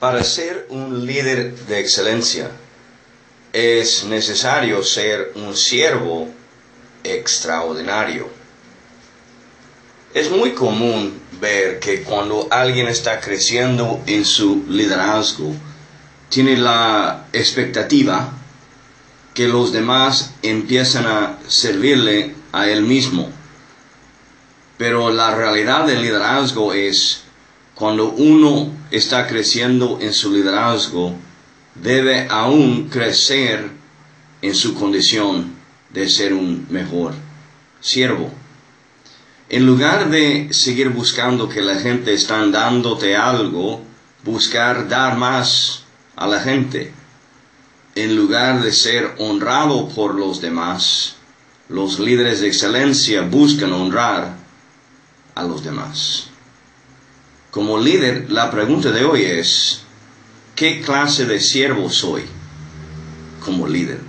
Para ser un líder de excelencia es necesario ser un siervo extraordinario. Es muy común ver que cuando alguien está creciendo en su liderazgo, tiene la expectativa que los demás empiezan a servirle a él mismo. Pero la realidad del liderazgo es cuando uno está creciendo en su liderazgo, debe aún crecer en su condición de ser un mejor siervo. En lugar de seguir buscando que la gente está dándote algo, buscar dar más a la gente. En lugar de ser honrado por los demás, los líderes de excelencia buscan honrar a los demás. Como líder, la pregunta de hoy es, ¿qué clase de siervo soy como líder?